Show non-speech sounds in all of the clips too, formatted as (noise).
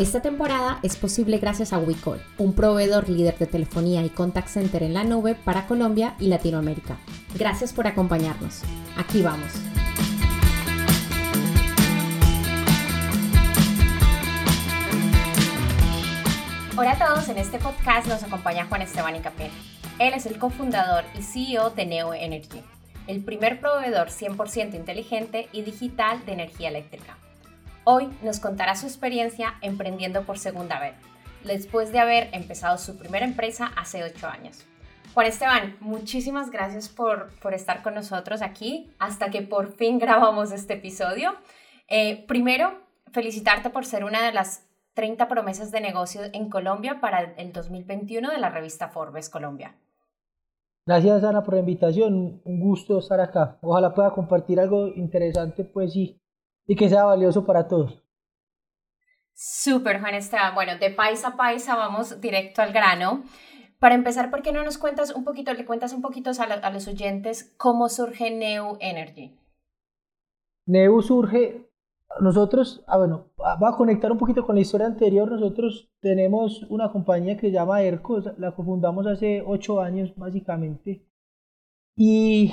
Esta temporada es posible gracias a WeCall, un proveedor líder de telefonía y contact center en la nube para Colombia y Latinoamérica. Gracias por acompañarnos. Aquí vamos. Hola a todos, en este podcast nos acompaña Juan Esteban Icapé. Él es el cofundador y CEO de Neo Energy, el primer proveedor 100% inteligente y digital de energía eléctrica. Hoy nos contará su experiencia emprendiendo por segunda vez, después de haber empezado su primera empresa hace ocho años. Juan Esteban, muchísimas gracias por, por estar con nosotros aquí hasta que por fin grabamos este episodio. Eh, primero, felicitarte por ser una de las 30 promesas de negocio en Colombia para el 2021 de la revista Forbes Colombia. Gracias Ana por la invitación, un gusto estar acá. Ojalá pueda compartir algo interesante pues sí y que sea valioso para todos. Súper, Juan Esteban. Bueno, de paisa a paisa vamos directo al grano. Para empezar, ¿por qué no nos cuentas un poquito, le cuentas un poquito a, los oyentes cómo surge Neu Energy? Neu surge, nosotros, ah, bueno, va a conectar un poquito con la historia anterior. Nosotros tenemos una compañía que se llama ERCO, la fundamos hace ocho años básicamente. Y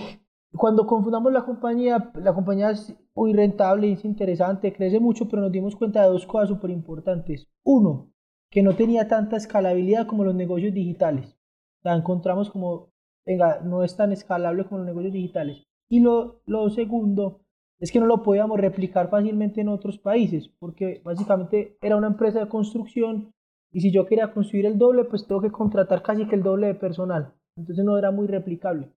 cuando confundamos la compañía, la compañía es muy rentable, es interesante, crece mucho, pero nos dimos cuenta de dos cosas súper importantes. Uno, que no tenía tanta escalabilidad como los negocios digitales. La encontramos como, venga, no es tan escalable como los negocios digitales. Y lo, lo segundo es que no lo podíamos replicar fácilmente en otros países, porque básicamente era una empresa de construcción y si yo quería construir el doble, pues tengo que contratar casi que el doble de personal. Entonces no era muy replicable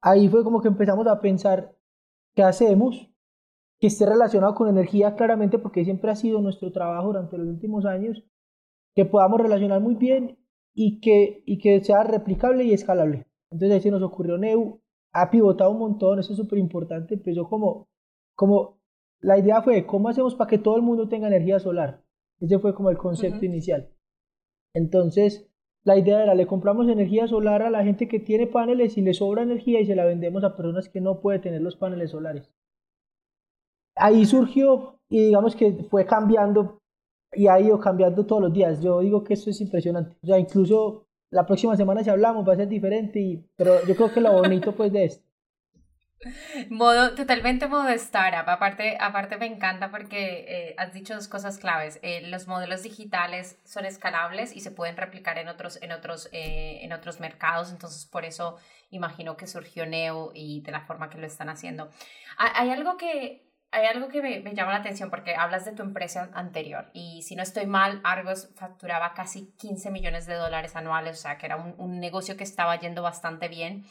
ahí fue como que empezamos a pensar qué hacemos que esté relacionado con energía claramente porque siempre ha sido nuestro trabajo durante los últimos años, que podamos relacionar muy bien y que, y que sea replicable y escalable. Entonces ahí se nos ocurrió Neu, ha pivotado un montón, eso es súper importante, empezó como, como, la idea fue, ¿cómo hacemos para que todo el mundo tenga energía solar? Ese fue como el concepto inicial. Entonces, la idea era, le compramos energía solar a la gente que tiene paneles y le sobra energía y se la vendemos a personas que no pueden tener los paneles solares. Ahí surgió y digamos que fue cambiando y ha ido cambiando todos los días. Yo digo que esto es impresionante. O sea, incluso la próxima semana si hablamos va a ser diferente, y, pero yo creo que lo bonito pues de esto Modo, totalmente modo startup. Aparte, aparte me encanta porque eh, has dicho dos cosas claves. Eh, los modelos digitales son escalables y se pueden replicar en otros, en otros, eh, en otros mercados. Entonces, por eso imagino que surgió Neo y de la forma que lo están haciendo. Hay algo que, hay algo que me, me, llama la atención porque hablas de tu empresa anterior y si no estoy mal, Argos facturaba casi 15 millones de dólares anuales, o sea que era un, un negocio que estaba yendo bastante bien.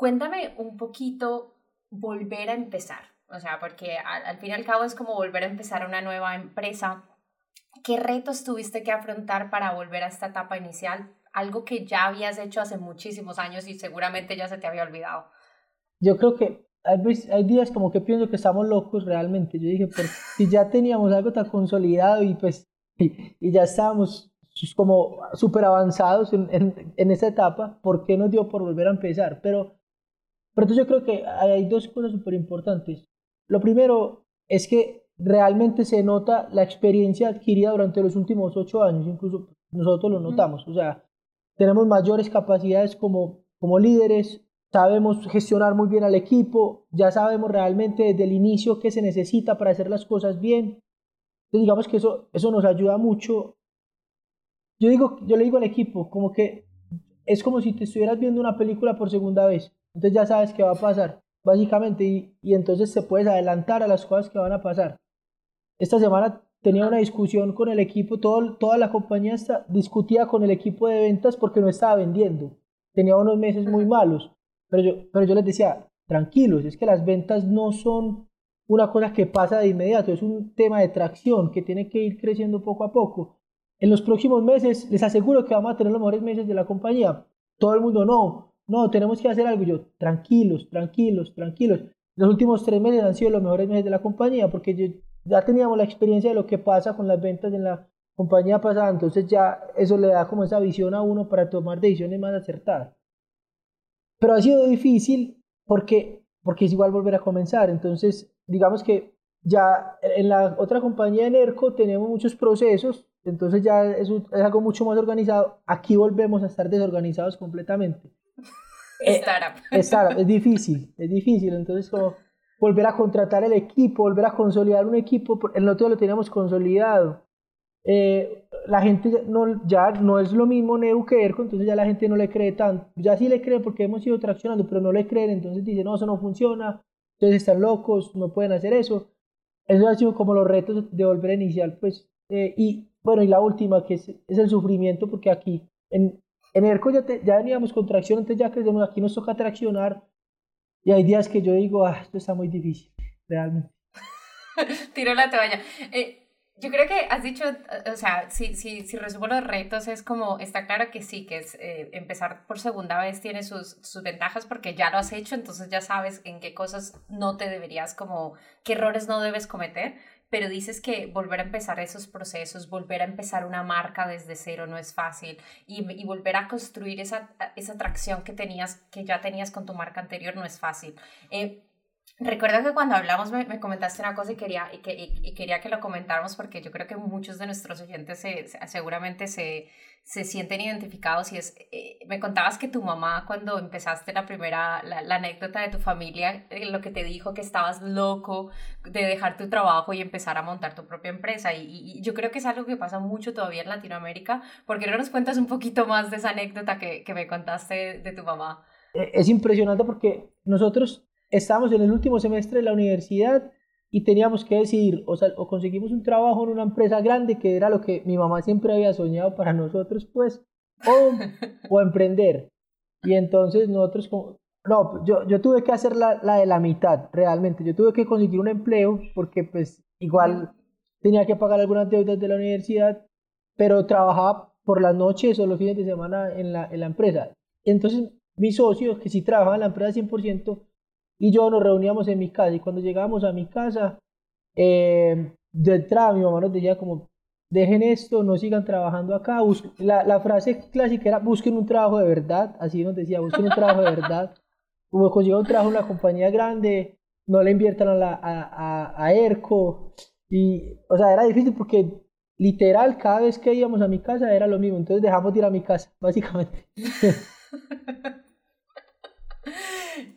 Cuéntame un poquito volver a empezar, o sea, porque al, fin y al cabo es como volver a empezar una nueva empresa. ¿Qué retos tuviste que afrontar para volver a esta etapa inicial? Algo que ya habías hecho hace muchísimos años y seguramente ya se te había olvidado. Yo creo que hay, hay días como que pienso que estamos locos realmente. Yo dije, si ya teníamos algo tan consolidado y pues y, ya estábamos como súper avanzados en, en, en esa etapa, ¿por qué nos dio por volver a empezar? Pero pero entonces yo creo que hay dos cosas súper importantes. Lo primero es que realmente se nota la experiencia adquirida durante los últimos ocho años, incluso nosotros lo notamos, o sea, tenemos mayores capacidades como, como líderes, sabemos gestionar muy bien al equipo, ya sabemos realmente desde el inicio qué se necesita para hacer las cosas bien. Entonces digamos que eso, eso nos ayuda mucho. Yo, digo, yo le digo al equipo, como que es como si te estuvieras viendo una película por segunda vez. Entonces ya sabes qué va a pasar, básicamente, y, y entonces se puedes adelantar a las cosas que van a pasar. Esta semana tenía una discusión con el equipo, todo, toda la compañía está, discutía con el equipo de ventas porque no estaba vendiendo. Tenía unos meses muy malos, pero yo, pero yo les decía, tranquilos, es que las ventas no son una cosa que pasa de inmediato, es un tema de tracción que tiene que ir creciendo poco a poco. en los próximos meses les aseguro que vamos a tener los mejores meses de la compañía. Todo el mundo, no, no, tenemos que hacer algo. Yo, tranquilos, tranquilos, tranquilos. Los últimos tres meses han sido los mejores meses de la compañía porque ya teníamos la experiencia de lo que pasa con las ventas en la compañía pasada, entonces ya eso le da como esa visión a uno para tomar decisiones más acertadas. Pero ha sido difícil porque, porque es igual volver a comenzar, entonces digamos que ya en la otra compañía de NERCO tenemos muchos procesos, entonces ya es, es algo mucho más organizado, aquí volvemos a estar desorganizados completamente. Startup. (laughs) startup, es difícil, es difícil, entonces como volver a contratar el equipo, volver a consolidar un equipo, el nosotros lo teníamos consolidado, eh, la gente no, ya no es lo mismo Neu que ERCO, entonces ya la gente no le cree tanto. Ya sí le cree porque hemos ido traccionando, pero no le creen, entonces dicen, no, eso no funciona, entonces están locos, no pueden hacer eso. Eso ha sido como los retos de volver a iniciar, pues. Eh, y bueno, y la última, que es, es, el sufrimiento, porque aquí en, en ERCO ya, ya veníamos con tracción, entonces ya crecemos, aquí nos toca traccionar. Y hay días que yo digo, ah, esto está muy difícil, realmente. (laughs) Tiro la toalla. Eh, yo creo que has dicho, o sea, si, si, si resumo los retos, es como, está claro que sí, que es eh, empezar por segunda vez tiene sus, sus ventajas porque ya lo has hecho, entonces ya sabes en qué cosas no te deberías como, qué errores no debes cometer, pero dices que volver a empezar esos procesos, volver a empezar una marca desde cero no es fácil y, y volver a construir esa, esa atracción que tenías, que ya tenías con tu marca anterior no es fácil. Eh, Recuerdo que cuando hablamos me, me, comentaste una cosa y quería, y, que, y, quería que lo comentáramos porque yo creo que muchos de nuestros oyentes se, seguramente se, se, sienten identificados y es, eh, me contabas que tu mamá cuando empezaste la primera, la, la anécdota de tu familia, eh, lo que te dijo que estabas loco de dejar tu trabajo y empezar a montar tu propia empresa y, y, yo creo que es algo que pasa mucho todavía en Latinoamérica. ¿Por qué no nos cuentas un poquito más de esa anécdota que, que me contaste de tu mamá? Eh, es impresionante porque nosotros estábamos en el último semestre de la universidad y teníamos que decidir o, o, conseguimos un trabajo en una empresa grande, que era lo que mi mamá siempre había soñado para nosotros, pues, o, o emprender. Y entonces nosotros, no, yo, yo tuve que hacer la, la, de la mitad, realmente. Yo tuve que conseguir un empleo porque pues igual tenía que pagar algunas deudas de la universidad, pero trabajaba por las noches o los fines de semana en la, en la empresa. Entonces, mis socios, que sí trabajaban en la empresa 100%, y yo nos reuníamos en mi casa y cuando llegábamos a mi casa, eh, de entrada mi mamá nos decía como, dejen esto, no sigan trabajando acá. La, la, frase clásica era, busquen un trabajo de verdad, así nos decía, busquen un trabajo de verdad. (laughs) Como consigan un trabajo en una compañía grande, no le inviertan a, la, a, a, a ERCO. Y, o sea, era difícil porque literal cada vez que íbamos a mi casa era lo mismo, entonces dejamos de ir a mi casa, (laughs) básicamente. (laughs)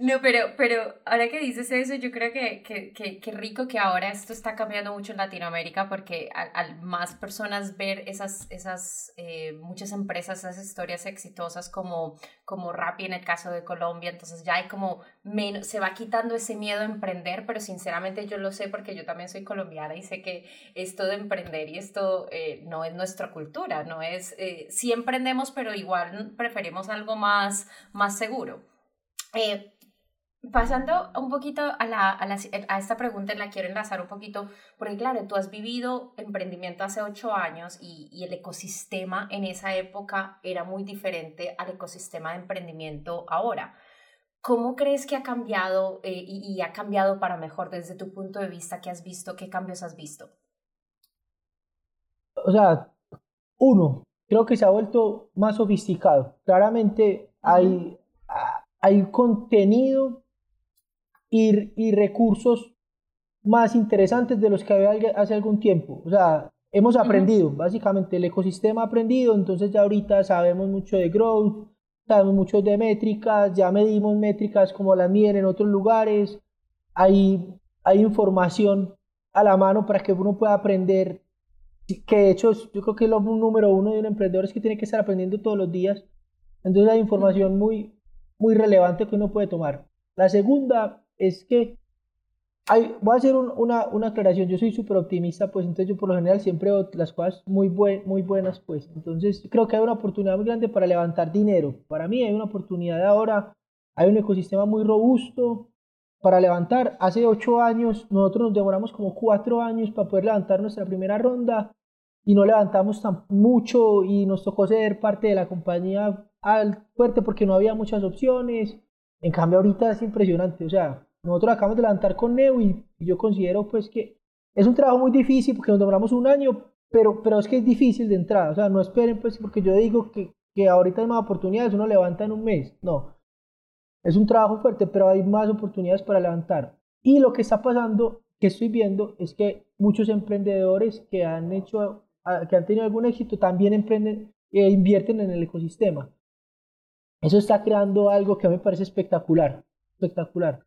No, pero, pero ahora que dices eso, yo creo que, que, que, rico que ahora esto está cambiando mucho en Latinoamérica porque al, más personas ver esas, esas eh, muchas empresas, esas historias exitosas como, como Rappi en el caso de Colombia, entonces ya hay como menos, se va quitando ese miedo a emprender, pero sinceramente yo lo sé porque yo también soy colombiana y sé que esto de emprender y esto eh, no es nuestra cultura, no es, eh, sí emprendemos, pero igual preferimos algo más, más seguro. Eh, pasando un poquito a, la, a, la, a, esta pregunta, la quiero enlazar un poquito, porque claro, tú has vivido emprendimiento hace ocho años y, y el ecosistema en esa época era muy diferente al ecosistema de emprendimiento ahora. ¿Cómo crees que ha cambiado eh, y, y, ha cambiado para mejor desde tu punto de vista? ¿Qué has visto? ¿Qué cambios has visto? O sea, uno, creo que se ha vuelto más sofisticado. Claramente hay, hay contenido y, y, recursos más interesantes de los que había hace algún tiempo. O sea, hemos aprendido, básicamente el ecosistema ha aprendido, entonces ya ahorita sabemos mucho de growth, sabemos mucho de métricas, ya medimos métricas como las miden en otros lugares, hay, hay información a la mano para que uno pueda aprender, que de hecho yo creo que lo número uno de un emprendedor es que tiene que estar aprendiendo todos los días, entonces hay información muy, muy relevante que uno puede tomar. La segunda es que hay, voy a hacer una, una, aclaración, yo soy súper optimista, pues entonces yo por lo general siempre veo las cosas muy, buen, muy buenas, pues entonces creo que hay una oportunidad muy grande para levantar dinero. Para mí hay una oportunidad ahora, hay un ecosistema muy robusto para levantar. Hace ocho años nosotros nos demoramos como cuatro años para poder levantar nuestra primera ronda y no levantamos tan mucho y nos tocó ser parte de la compañía al fuerte porque no había muchas opciones. En cambio ahorita es impresionante, o sea, nosotros acabamos de levantar con Neo y, yo considero pues que es un trabajo muy difícil porque nos demoramos un año, pero, pero es que es difícil de entrada, o sea, no esperen pues porque yo digo que, que ahorita hay más oportunidades, uno levanta en un mes, no. Es un trabajo fuerte, pero hay más oportunidades para levantar. Y lo que está pasando, que estoy viendo, es que muchos emprendedores que han hecho, que han tenido algún éxito, también emprenden e invierten en el ecosistema. Eso está creando algo que a mí me parece espectacular, espectacular.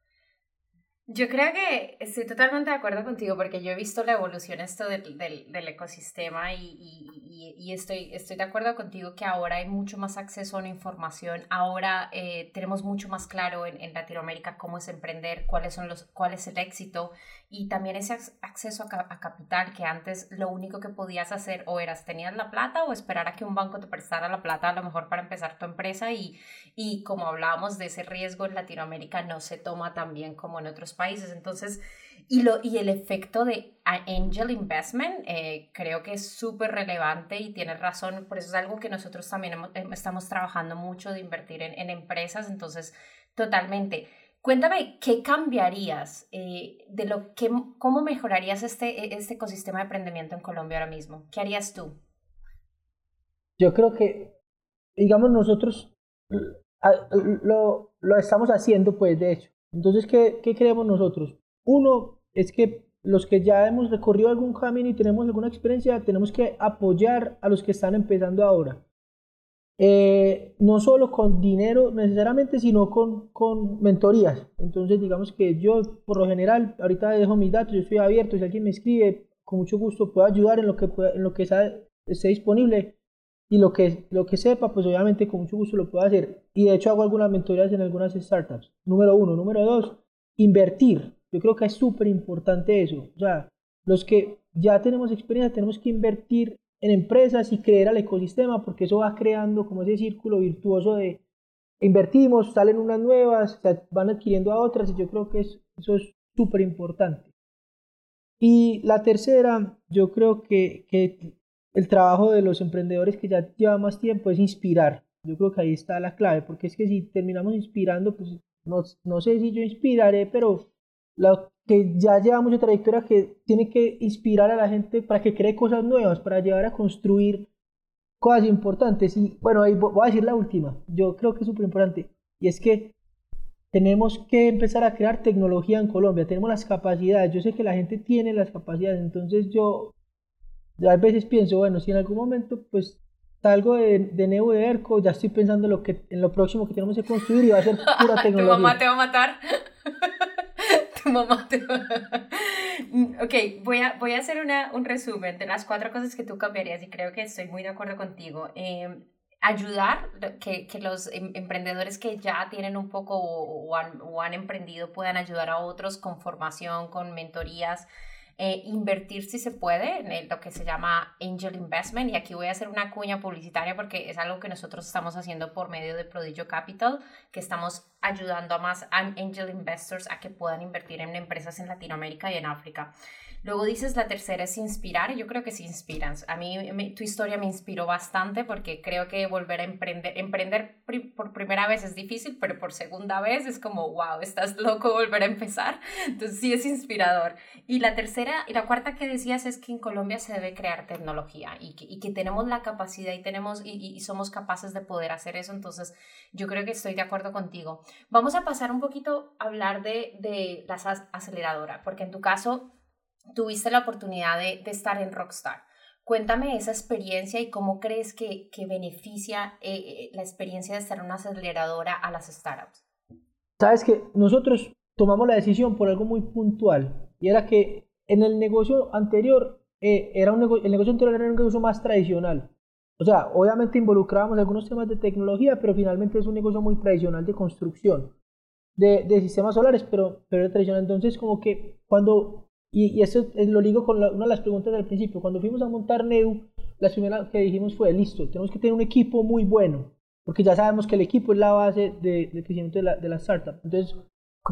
Yo creo que estoy totalmente de acuerdo contigo porque yo he visto la evolución esto del, del, ecosistema y, y, estoy, estoy de acuerdo contigo que ahora hay mucho más acceso a la información, ahora eh, tenemos mucho más claro en, en, Latinoamérica cómo es emprender, cuáles son los, cuál es el éxito y también ese acceso a, capital que antes lo único que podías hacer o eras tenías la plata o esperar a que un banco te prestara la plata a lo mejor para empezar tu empresa y, y como hablábamos de ese riesgo en Latinoamérica no se toma tan bien como en otros países. Entonces, y, lo, y el efecto de angel investment eh, creo que es súper relevante y tienes razón, por eso es algo que nosotros también em, estamos trabajando mucho de invertir en, empresas, entonces totalmente. Cuéntame, ¿qué cambiarías eh, de lo que, cómo mejorarías este, este ecosistema de emprendimiento en Colombia ahora mismo? ¿Qué harías tú? Yo creo que, digamos, nosotros lo, lo estamos haciendo, pues, de hecho. Entonces, ¿qué, ¿qué creemos nosotros? Uno es que los que ya hemos recorrido algún camino y tenemos alguna experiencia, tenemos que apoyar a los que están empezando ahora. Eh, no solo con dinero necesariamente, sino con, con mentorías. Entonces, digamos que yo, por lo general, ahorita dejo mis datos, yo estoy abierto, si alguien me escribe, con mucho gusto puedo ayudar en lo que, en lo que esté disponible y lo que, lo que sepa, pues obviamente con mucho gusto lo puedo hacer. Y de hecho hago algunas mentorías en algunas startups. Número uno. Número dos, invertir. Yo creo que es súper importante eso. O sea, los que ya tenemos experiencia tenemos que invertir en empresas y creer al ecosistema porque eso va creando como ese círculo virtuoso de invertimos, salen unas nuevas, van adquiriendo a otras y yo creo que eso es súper importante. Y la tercera, yo creo que, que el trabajo de los emprendedores que ya lleva más tiempo es inspirar. Yo creo que ahí está la clave, porque es que si terminamos inspirando, pues no, no sé si yo inspiraré, pero lo que ya lleva mucha trayectoria que tiene que inspirar a la gente para que cree cosas nuevas, para llevar a construir cosas importantes. Y bueno, ahí voy a decir la última, yo creo que es súper importante, y es que tenemos que empezar a crear tecnología en Colombia, tenemos las capacidades, yo sé que la gente tiene las capacidades, entonces yo yo a veces pienso, bueno, si en algún momento pues salgo de, de Neo de ERCO, ya estoy pensando en lo, que, en lo próximo que tenemos que construir y va a ser pura (laughs) tecnología. te va a matar. Tu (laughs) mamá va a... Ok, voy a, voy a hacer una, un resumen de las cuatro cosas que tú cambiarías y creo que estoy muy de acuerdo contigo. Eh, ayudar que, que, los em, emprendedores que ya tienen un poco o, han, o han emprendido puedan ayudar a otros con formación, con mentorías eh, invertir si se puede en lo que se llama angel investment. Y aquí voy a hacer una cuña publicitaria porque es algo que nosotros estamos haciendo por medio de Prodigio Capital, que estamos ayudando a más angel investors a que puedan invertir en empresas en Latinoamérica y en África. Luego dices la tercera es inspirar, yo creo que sí inspiran. A mí tu historia me inspiró bastante porque creo que volver a emprender, emprender por primera vez es difícil, pero por segunda vez es como, wow, estás loco volver a empezar. Entonces sí es inspirador. Y la tercera y la cuarta que decías es que en Colombia se debe crear tecnología y que, y que tenemos la capacidad y, tenemos, y, y somos capaces de poder hacer eso. Entonces yo creo que estoy de acuerdo contigo. Vamos a pasar un poquito a hablar de, de la aceleradora, porque en tu caso tuviste la oportunidad de, de estar en Rockstar. Cuéntame esa experiencia y cómo crees que, que beneficia eh, eh, la experiencia de estar una aceleradora a las startups. Sabes que nosotros tomamos la decisión por algo muy puntual y era que en el negocio anterior eh, era un el negocio anterior era un negocio más tradicional. O sea, obviamente involucrábamos algunos temas de tecnología, pero finalmente es un negocio muy tradicional de construcción de, de sistemas solares, pero, pero tradicional. Entonces, como que cuando y, eso lo ligo con una de las preguntas del principio. Cuando fuimos a montar Neu, la primera que dijimos fue, listo, tenemos que tener un equipo muy bueno, porque ya sabemos que el equipo es la base de, crecimiento de la, de la startup. Entonces,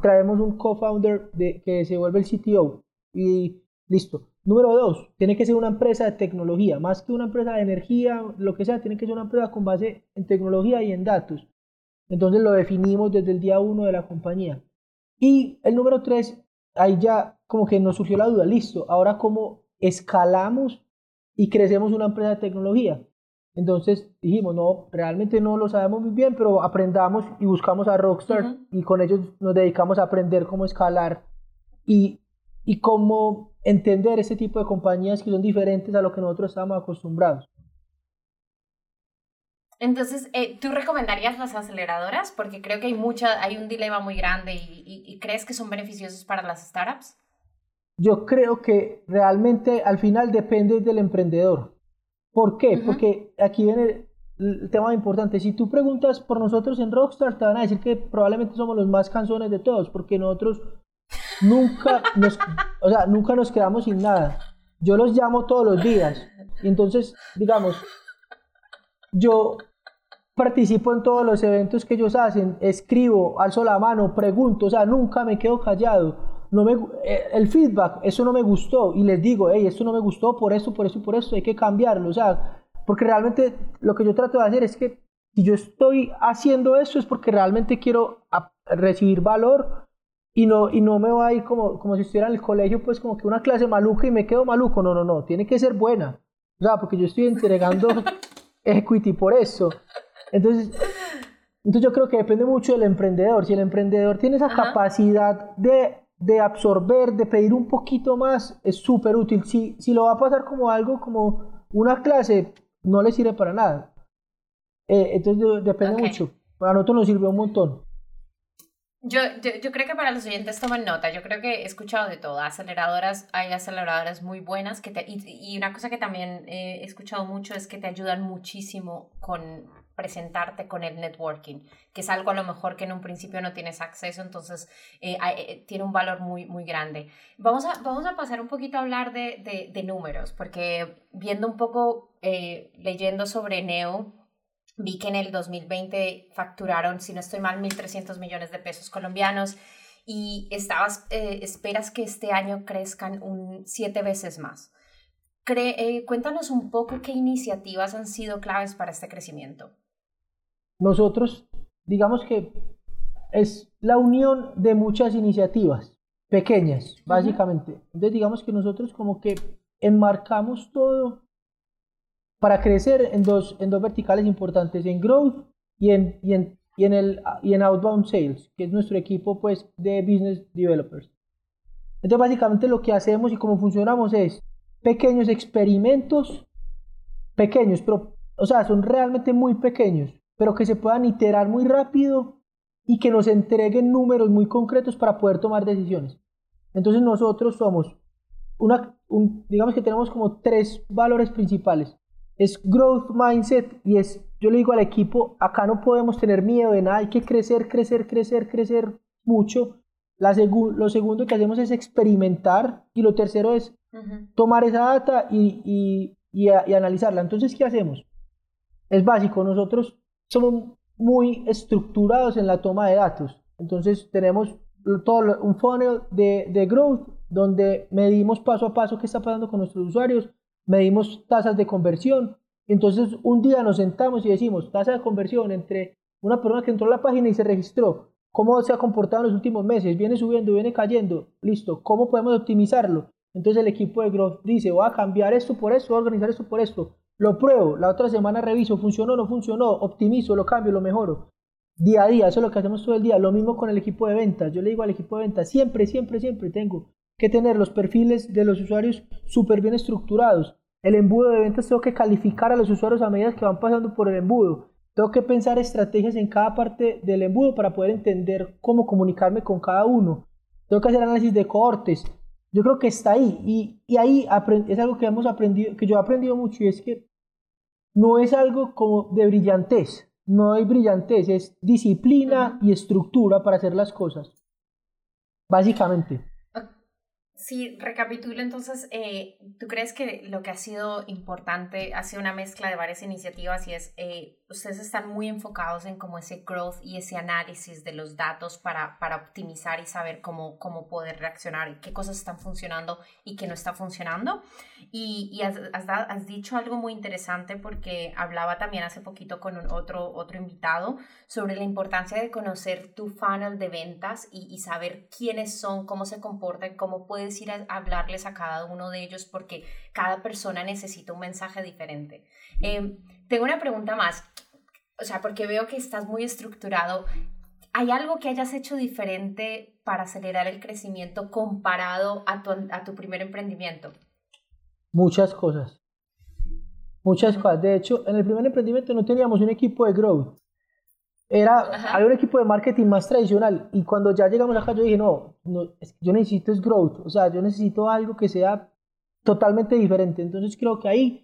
traemos un co-founder que se vuelve el CTO y listo. Número dos, tiene que ser una empresa de tecnología, más que una empresa de energía, lo que sea, tiene que ser una empresa con base en tecnología y en datos. Entonces lo definimos desde el día uno de la compañía. Y el número tres, ahí ya como que nos surgió la duda, listo, ahora cómo escalamos y crecemos una empresa de tecnología. Entonces dijimos, no, realmente no lo sabemos muy bien, pero aprendamos y buscamos a Rockstar y con ellos nos dedicamos a aprender cómo escalar y, y cómo entender ese tipo de compañías que son diferentes a lo que nosotros estamos acostumbrados. Entonces, eh, ¿tú recomendarías las aceleradoras? Porque creo que hay, mucha, hay un dilema muy grande y, y, crees que son beneficiosos para las startups. Yo creo que realmente al final depende del emprendedor. ¿Por qué? Porque aquí viene el tema importante. Si tú preguntas por nosotros en Rockstar, te van a decir que probablemente somos los más canzones de todos, porque nosotros nunca (laughs) nos, o sea, nunca nos quedamos sin nada. Yo los llamo todos los días. Y entonces, digamos, yo participo en todos los eventos que ellos hacen, escribo, alzo la mano, pregunto, o sea, nunca me quedo callado. No me, eh, el feedback, eso no me gustó y les digo, hey, esto no me gustó por esto, por eso, por esto, hay que cambiarlo, o sea, porque realmente lo que yo trato de hacer es que si yo estoy haciendo eso es porque realmente quiero recibir valor y no, y no me voy a ir como, como si estuviera en el colegio, pues como que una clase maluca y me quedo maluco, no, no, no, tiene que ser buena, o sea, porque yo estoy entregando (laughs) equity por eso. Entonces, entonces yo creo que depende mucho del emprendedor. Si el emprendedor tiene esa capacidad de de absorber, de pedir un poquito más, es súper útil. Si, si lo va a pasar como algo, como una clase, no le sirve para nada. Eh, entonces depende mucho. Para nosotros nos sirve un montón. Yo, yo, creo que para los oyentes toman nota. Yo creo que he escuchado de todo. Aceleradoras, hay aceleradoras muy buenas que te, y, y una cosa que también he escuchado mucho es que te ayudan muchísimo con presentarte con el networking, que es algo a lo mejor que en un principio no tienes acceso, entonces eh, eh, tiene un valor muy, muy grande. Vamos a, vamos a pasar un poquito a hablar de, de, números, porque viendo un poco, eh, leyendo sobre Neo, vi que en el 2020 facturaron, si no estoy mal, 1.300 millones de pesos colombianos y estabas, esperas que este año crezcan un siete veces más. cuéntanos un poco qué iniciativas han sido claves para este crecimiento nosotros, digamos que es la unión de muchas iniciativas pequeñas, básicamente. Entonces, digamos que nosotros como que enmarcamos todo para crecer en dos, en dos verticales importantes, en growth y en, y en, y en, el, y en outbound sales, que es nuestro equipo pues, de business developers. Entonces, básicamente lo que hacemos y cómo funcionamos es pequeños experimentos, pequeños, pero, o sea, son realmente muy pequeños, pero que se puedan iterar muy rápido y que nos entreguen números muy concretos para poder tomar decisiones. Entonces nosotros somos una, digamos que tenemos como tres valores principales. Es growth mindset y es, yo le digo al equipo, acá no podemos tener miedo de nada, hay que crecer, crecer, crecer, crecer mucho. La lo segundo que hacemos es experimentar y lo tercero es tomar esa data y, y, y, y analizarla. Entonces, ¿qué hacemos? Es básico, nosotros somos muy estructurados en la toma de datos. Entonces tenemos todo un funnel de, de growth donde medimos paso a paso qué está pasando con nuestros usuarios, medimos tasas de conversión. Entonces un día nos sentamos y decimos tasa de conversión entre una persona que entró a la página y se registró, cómo se ha comportado en los últimos meses, viene subiendo, viene cayendo, listo, cómo podemos optimizarlo. Entonces el equipo de growth dice, voy a cambiar esto por esto, voy a organizar esto por esto. Lo pruebo, la otra semana reviso, funcionó, no funcionó, optimizo, lo cambio, lo mejoro. Día a día, eso es lo que hacemos todo el día. Lo mismo con el equipo de ventas. Yo le digo al equipo de ventas, siempre, siempre, siempre tengo que tener los perfiles de los usuarios súper bien estructurados. El embudo de ventas tengo que calificar a los usuarios a medida que van pasando por el embudo. Tengo que pensar estrategias en cada parte del embudo para poder entender cómo comunicarme con cada uno. Tengo que hacer análisis de cohortes. Yo creo que está ahí y, y ahí es algo que hemos aprendido, que yo he aprendido mucho y es que no es algo como de brillantez, no hay brillantez, es disciplina y estructura para hacer las cosas, básicamente. Sí, recapitulo entonces, eh, ¿tú crees que lo que ha sido importante ha sido una mezcla de varias iniciativas y es, eh, ustedes están muy enfocados en como ese growth y ese análisis de los datos para, para optimizar y saber cómo, cómo poder reaccionar y qué cosas están funcionando y qué no está funcionando? Y, y has, has, has, dicho algo muy interesante porque hablaba también hace poquito con un otro, otro invitado sobre la importancia de conocer tu funnel de ventas y, y saber quiénes son, cómo se comportan, cómo pueden ir a hablarles a cada uno de ellos porque cada persona necesita un mensaje diferente. Eh, tengo una pregunta más, o sea, porque veo que estás muy estructurado. ¿Hay algo que hayas hecho diferente para acelerar el crecimiento comparado a tu, a tu primer emprendimiento? Muchas cosas. Muchas cosas. De hecho, en el primer emprendimiento no teníamos un equipo de growth. Era, había un equipo de marketing más tradicional y cuando ya llegamos acá yo dije, no, no yo necesito es growth, o sea, yo necesito algo que sea totalmente diferente. Entonces creo que ahí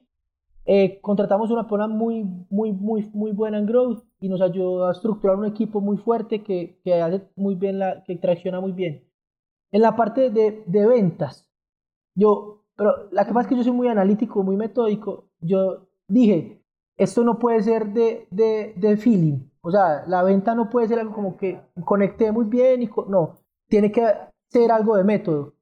eh, contratamos una persona muy, muy, muy, muy buena en growth y nos ayudó a estructurar un equipo muy fuerte que, que hace muy bien, la, que tracciona muy bien. En la parte de, de ventas, yo, pero la que pasa es que yo soy muy analítico, muy metódico, yo dije, esto no puede ser de, de, de feeling, o sea, la venta no puede ser algo como que conecté muy bien y no, tiene que ser algo de método.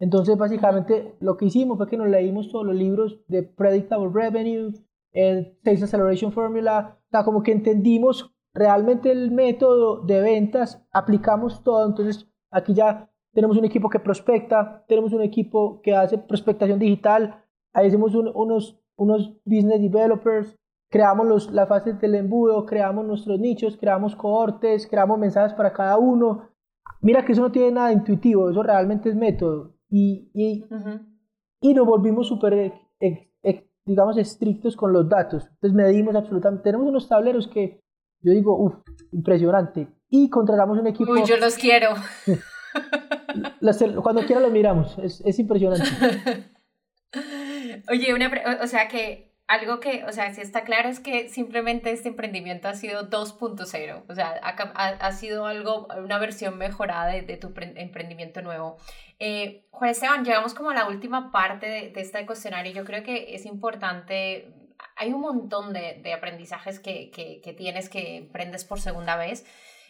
Entonces, básicamente, lo que hicimos fue que nos leímos todos los libros de Predictable Revenue, el Sales Acceleration Formula, o sea, como que entendimos realmente el método de ventas, aplicamos todo, entonces aquí ya tenemos un equipo que prospecta, tenemos un equipo que hace prospectación digital, ahí hacemos unos, unos business developers, creamos los, las fases del embudo, creamos nuestros nichos, creamos cohortes, creamos mensajes para cada uno. Mira que eso no tiene nada intuitivo, eso realmente es método. Y, y, y nos volvimos súper, digamos, estrictos con los datos. Entonces medimos absolutamente. Tenemos unos tableros que yo digo, uff, impresionante. Y contratamos un equipo. Uy, yo los quiero. (laughs) Cuando quiera los miramos, es, es impresionante. (laughs) Oye, una, o sea que algo que, o sea, si está claro es que simplemente este emprendimiento ha sido 2.0, o sea, ha, ha, sido algo, una versión mejorada de, tu emprendimiento nuevo. Eh, Juan Esteban, llegamos como a la última parte de, de, este cuestionario. Yo creo que es importante, hay un montón de, de aprendizajes que, que, que, tienes que emprendes por segunda vez.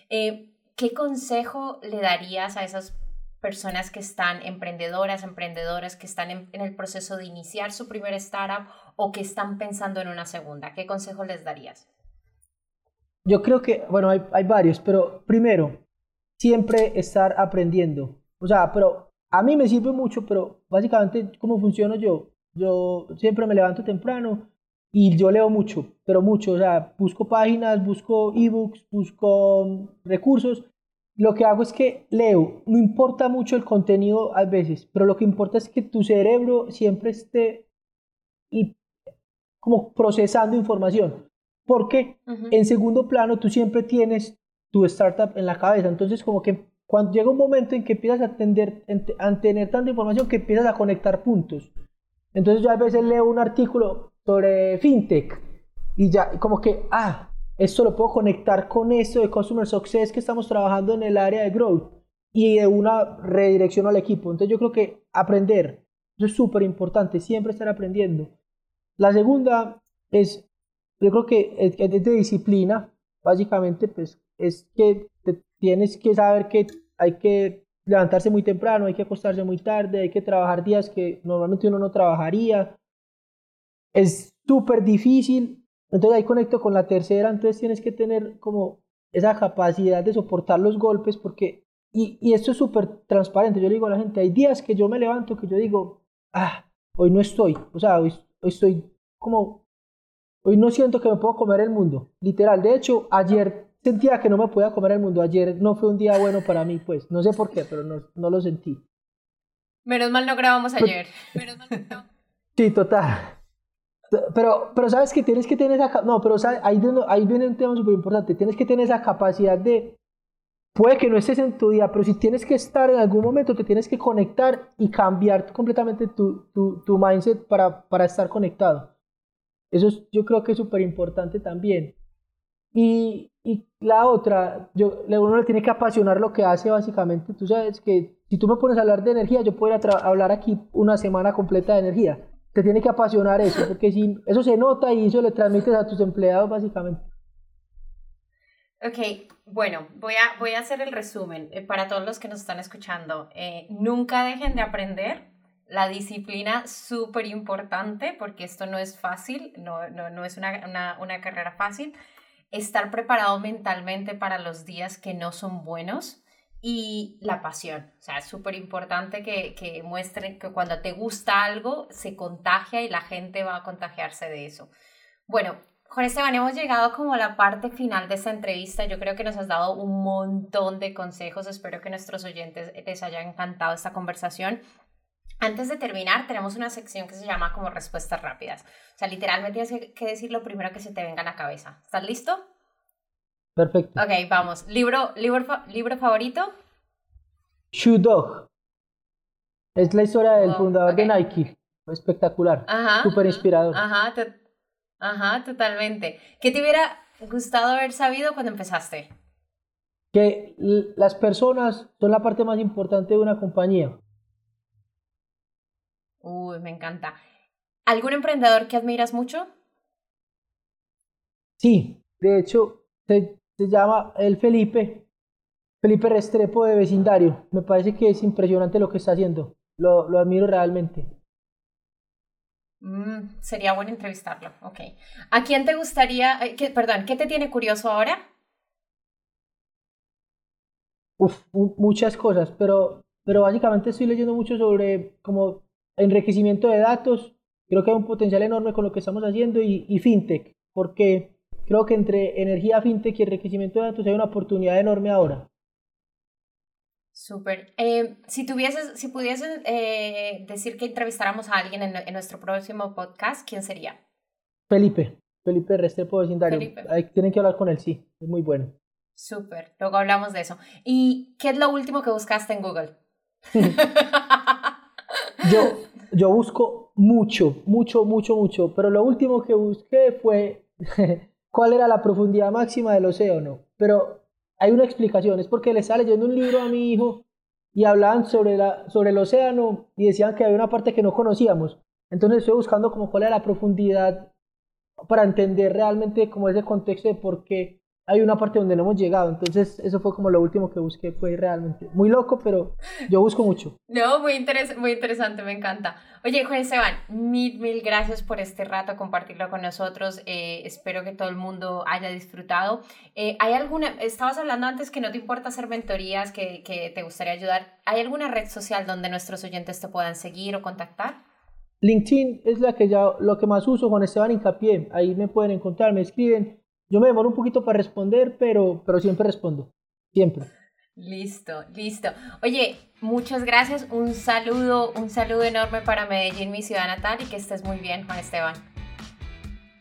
Eh, ¿Qué consejo le darías a esas personas que están emprendedoras, emprendedoras que están en, el proceso de iniciar su primer startup o que están pensando en una segunda? ¿Qué consejo les darías? Yo creo que, bueno, hay, varios, pero primero, siempre estar aprendiendo. O sea, pero a mí me sirve mucho, pero básicamente, ¿cómo funciono yo? Yo siempre me levanto temprano y yo leo mucho, pero mucho. O sea, busco páginas, busco ebooks, busco recursos lo que hago es que leo, no importa mucho el contenido a veces, pero lo que importa es que tu cerebro siempre esté como procesando información. Porque en segundo plano tú siempre tienes tu startup en la cabeza. Entonces como que cuando llega un momento en que empiezas a, a tener tanta información que empiezas a conectar puntos. Entonces yo a veces leo un artículo sobre fintech y ya como que, ah, esto lo puedo conectar con esto de Customer Success que estamos trabajando en el área de Growth y de una redirección al equipo. Entonces yo creo que aprender, eso es súper importante, siempre estar aprendiendo. La segunda es, yo creo que es, de disciplina, básicamente, pues es que tienes que saber que hay que levantarse muy temprano, hay que acostarse muy tarde, hay que trabajar días que normalmente uno no trabajaría. Es súper difícil, entonces ahí conecto con la tercera, entonces tienes que tener como esa capacidad de soportar los golpes porque, y, y esto es súper transparente, yo le digo a la gente, hay días que yo me levanto que yo digo, ah, hoy no estoy, o sea, hoy, hoy estoy como, hoy no siento que me puedo comer el mundo, literal, de hecho, ayer sentía que no me podía comer el mundo, ayer no fue un día bueno para mí, pues, no sé por qué, pero no, no lo sentí. Menos mal no grabamos ayer. Menos mal no. Sí, total. Pero, pero sabes que tienes que tener esa... No, pero ahí, viene, ahí viene un tema súper importante. Tienes que tener esa capacidad de... Puede que no estés en tu día, pero si tienes que estar en algún momento, te tienes que conectar y cambiar completamente tu, tu, tu mindset para, para estar conectado. Eso es, yo creo que es súper importante también. Y, y, la otra, yo, uno le tiene que apasionar lo que hace básicamente. Tú sabes que si tú me pones a hablar de energía, yo puedo hablar aquí una semana completa de energía. Te tiene que apasionar eso, porque si eso se nota y eso le transmites a tus empleados básicamente. Ok, bueno, voy a, voy a hacer el resumen eh, para todos los que nos están escuchando. Eh, nunca dejen de aprender. La disciplina súper importante porque esto no es fácil, no, no, no es una, una, una, carrera fácil. Estar preparado mentalmente para los días que no son buenos y la pasión. O sea, es súper importante que, que muestren que cuando te gusta algo se contagia y la gente va a contagiarse de eso. Bueno, Juan Esteban, hemos llegado como a la parte final de esta entrevista. Yo creo que nos has dado un montón de consejos. Espero que nuestros oyentes les haya encantado esta conversación. Antes de terminar, tenemos una sección que se llama como respuestas rápidas. O sea, literalmente tienes que decir lo primero que se te venga a la cabeza. ¿Estás listo? Perfecto. Ok, vamos. ¿Libro, libro, libro favorito? Shoe Dog. Es la historia del oh, fundador de Nike. Espectacular. Ajá. Súper inspirador. Ajá, Ajá, totalmente. ¿Qué te hubiera gustado haber sabido cuando empezaste? Que las personas son la parte más importante de una compañía. Uy, me encanta. ¿Algún emprendedor que admiras mucho? Sí, de hecho, se, llama el Felipe, Felipe Restrepo de vecindario. Me parece que es impresionante lo que está haciendo. lo admiro realmente. Mm, sería bueno entrevistarlo, ok. ¿A quién te gustaría, eh, perdón, qué te tiene curioso ahora? Uf, muchas cosas, pero, pero básicamente estoy leyendo mucho sobre como enriquecimiento de datos. Creo que hay un potencial enorme con lo que estamos haciendo y, y fintech, porque creo que entre energía fintech y enriquecimiento de datos hay una oportunidad enorme ahora. Súper. Eh, si tuvieses, si pudieses eh, decir que entrevistáramos a alguien en, nuestro próximo podcast, ¿quién sería? Felipe. Felipe Restrepo Vecindario. Felipe. tienen que hablar con él, sí. Es muy bueno. Súper. Luego hablamos de eso. ¿Y qué es lo último que buscaste en Google? (laughs) yo, yo busco mucho, mucho, mucho, mucho. Pero lo último que busqué fue cuál era la profundidad máxima del océano. Pero hay una explicación, es porque le estaba leyendo un libro a mi hijo y hablaban sobre, la, sobre el océano y decían que había una parte que no conocíamos. Entonces estoy buscando como cuál era la profundidad para entender realmente como ese contexto de por qué hay una parte donde no hemos llegado. Entonces, eso fue como lo último que busqué, fue realmente muy loco, pero yo busco mucho. No, muy, interes muy interesante, me encanta. Oye, Juan Esteban, mil, mil gracias por este rato, compartirlo con nosotros. Eh, espero que todo el mundo haya disfrutado. Eh, ¿Hay alguna, estabas hablando antes que no te importa hacer mentorías, que, que te gustaría ayudar? ¿Hay alguna red social donde nuestros oyentes te puedan seguir o contactar? LinkedIn es la que ya, lo que más uso, Juan Esteban Hincapié. Ahí me pueden encontrar, me escriben yo me demoro un poquito para responder, pero, pero siempre respondo. Siempre. Listo, listo. Oye, muchas gracias. Un saludo, un saludo enorme para Medellín, mi ciudad natal, y que estés muy bien, Juan Esteban.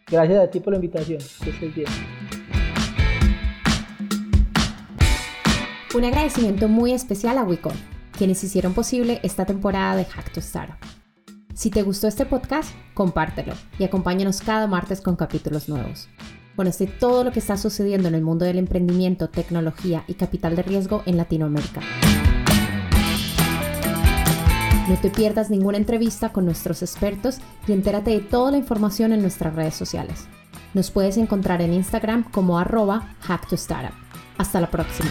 Gracias a ti por la invitación. Que estés bien. Un agradecimiento muy especial a Wicom, quienes hicieron posible esta temporada de Hack to Startup. Si te gustó este podcast, compártelo y acompáñanos cada martes con capítulos nuevos. Conoce todo lo que está sucediendo en el mundo del emprendimiento, tecnología y capital de riesgo en Latinoamérica. No te pierdas ninguna entrevista con nuestros expertos y entérate de toda la información en nuestras redes sociales. Nos puedes encontrar en Instagram como arroba hacktostartup. Hasta la próxima.